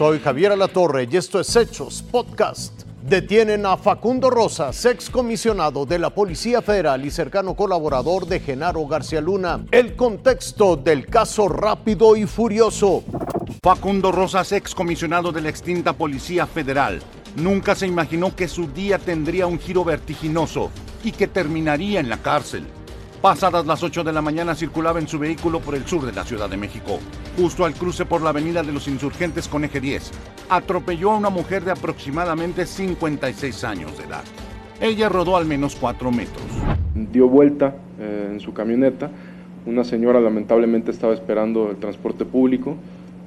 Soy Javier Alatorre y esto es Hechos Podcast. Detienen a Facundo Rosas, excomisionado de la Policía Federal y cercano colaborador de Genaro García Luna. El contexto del caso rápido y furioso. Facundo Rosas, excomisionado de la extinta Policía Federal, nunca se imaginó que su día tendría un giro vertiginoso y que terminaría en la cárcel. Pasadas las 8 de la mañana circulaba en su vehículo por el sur de la Ciudad de México. Justo al cruce por la avenida de los insurgentes con eje 10, atropelló a una mujer de aproximadamente 56 años de edad. Ella rodó al menos 4 metros. Dio vuelta eh, en su camioneta. Una señora lamentablemente estaba esperando el transporte público.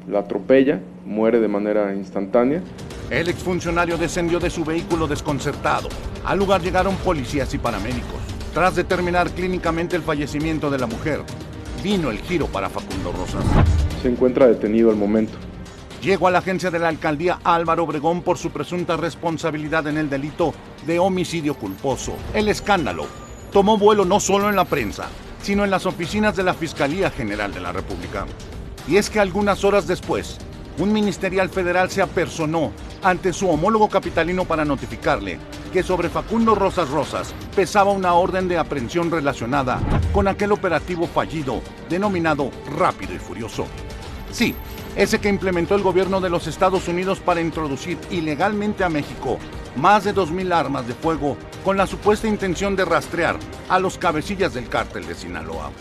La atropella, muere de manera instantánea. El exfuncionario descendió de su vehículo desconcertado. Al lugar llegaron policías y paramédicos. Tras determinar clínicamente el fallecimiento de la mujer, vino el giro para Facundo Rosas. Se encuentra detenido al momento. Llegó a la agencia de la alcaldía Álvaro Obregón por su presunta responsabilidad en el delito de homicidio culposo. El escándalo tomó vuelo no solo en la prensa, sino en las oficinas de la Fiscalía General de la República. Y es que algunas horas después, un ministerial federal se apersonó ante su homólogo capitalino para notificarle que sobre Facundo Rosas Rosas pesaba una orden de aprehensión relacionada con aquel operativo fallido denominado Rápido y Furioso. Sí, ese que implementó el gobierno de los Estados Unidos para introducir ilegalmente a México más de 2.000 armas de fuego con la supuesta intención de rastrear a los cabecillas del cártel de Sinaloa.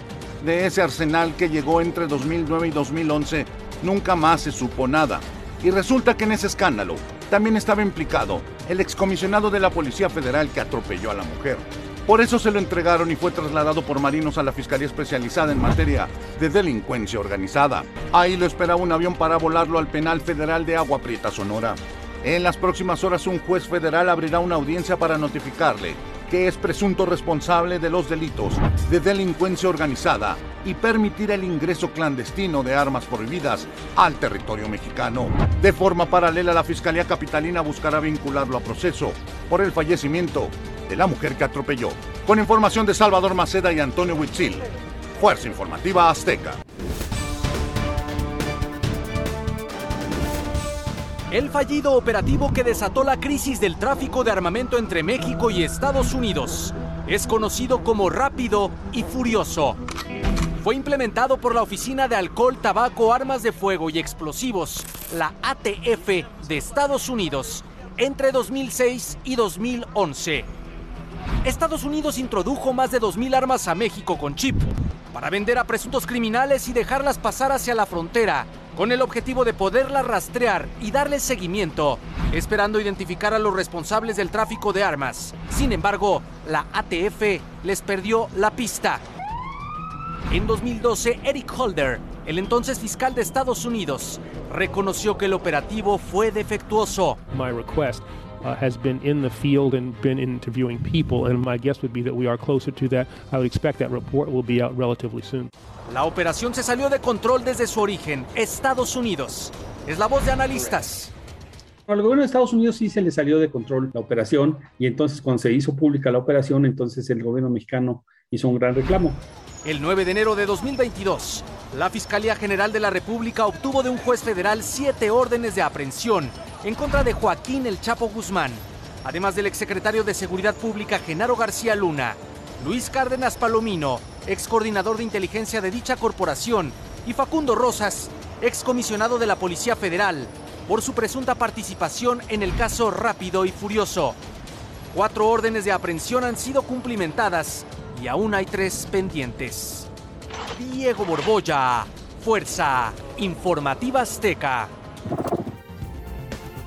De ese arsenal que llegó entre 2009 y 2011, nunca más se supo nada. Y resulta que en ese escándalo también estaba implicado el excomisionado de la Policía Federal que atropelló a la mujer. Por eso se lo entregaron y fue trasladado por marinos a la Fiscalía Especializada en materia de delincuencia organizada. Ahí lo esperaba un avión para volarlo al penal federal de Agua Prieta, Sonora. En las próximas horas un juez federal abrirá una audiencia para notificarle que es presunto responsable de los delitos de delincuencia organizada y permitir el ingreso clandestino de armas prohibidas al territorio mexicano. De forma paralela, la Fiscalía Capitalina buscará vincularlo a proceso por el fallecimiento de la mujer que atropelló. Con información de Salvador Maceda y Antonio Huitzil. Fuerza Informativa Azteca. El fallido operativo que desató la crisis del tráfico de armamento entre México y Estados Unidos es conocido como Rápido y Furioso. Fue implementado por la Oficina de Alcohol, Tabaco, Armas de Fuego y Explosivos, la ATF de Estados Unidos, entre 2006 y 2011. Estados Unidos introdujo más de 2.000 armas a México con chip para vender a presuntos criminales y dejarlas pasar hacia la frontera con el objetivo de poderlas rastrear y darles seguimiento, esperando identificar a los responsables del tráfico de armas. Sin embargo, la ATF les perdió la pista. En 2012, Eric Holder, el entonces fiscal de Estados Unidos, reconoció que el operativo fue defectuoso. Request uh, has been in the field and been interviewing people, and my guess would be that we are closer to that. I would expect that report will be out relatively soon. La operación se salió de control desde su origen, Estados Unidos. Es la voz de analistas. Al gobierno de Estados Unidos sí se le salió de control la operación y entonces cuando se hizo pública la operación, entonces el gobierno mexicano hizo un gran reclamo. El 9 de enero de 2022, la Fiscalía General de la República obtuvo de un juez federal siete órdenes de aprehensión en contra de Joaquín El Chapo Guzmán, además del exsecretario de Seguridad Pública Genaro García Luna, Luis Cárdenas Palomino, ex coordinador de inteligencia de dicha corporación, y Facundo Rosas, excomisionado de la Policía Federal, por su presunta participación en el caso Rápido y Furioso. Cuatro órdenes de aprehensión han sido cumplimentadas y aún hay tres pendientes. Diego Borbolla, Fuerza Informativa Azteca.